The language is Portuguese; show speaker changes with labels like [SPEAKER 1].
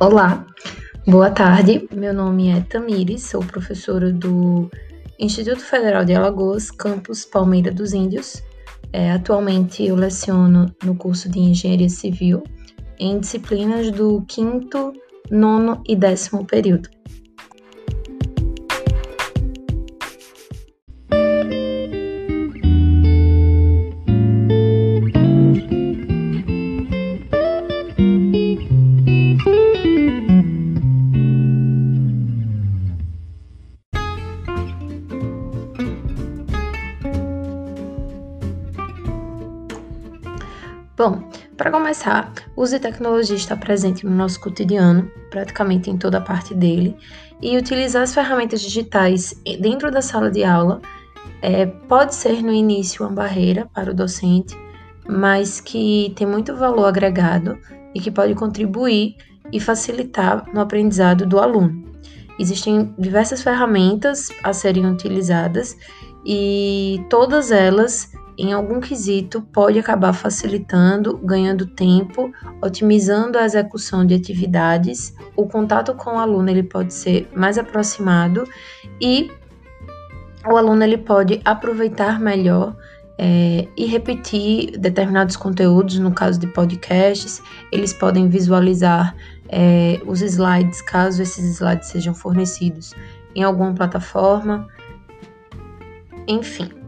[SPEAKER 1] Olá, boa tarde. Meu nome é Tamires, sou professora do Instituto Federal de Alagoas, campus Palmeira dos Índios. É, atualmente eu leciono no curso de Engenharia Civil em disciplinas do quinto, nono e décimo período. Bom, para começar, o uso de tecnologia está presente no nosso cotidiano, praticamente em toda a parte dele, e utilizar as ferramentas digitais dentro da sala de aula é, pode ser no início uma barreira para o docente, mas que tem muito valor agregado e que pode contribuir e facilitar no aprendizado do aluno. Existem diversas ferramentas a serem utilizadas e todas elas em algum quesito, pode acabar facilitando, ganhando tempo, otimizando a execução de atividades, o contato com o aluno ele pode ser mais aproximado e o aluno ele pode aproveitar melhor é, e repetir determinados conteúdos, no caso de podcasts, eles podem visualizar é, os slides, caso esses slides sejam fornecidos em alguma plataforma, enfim.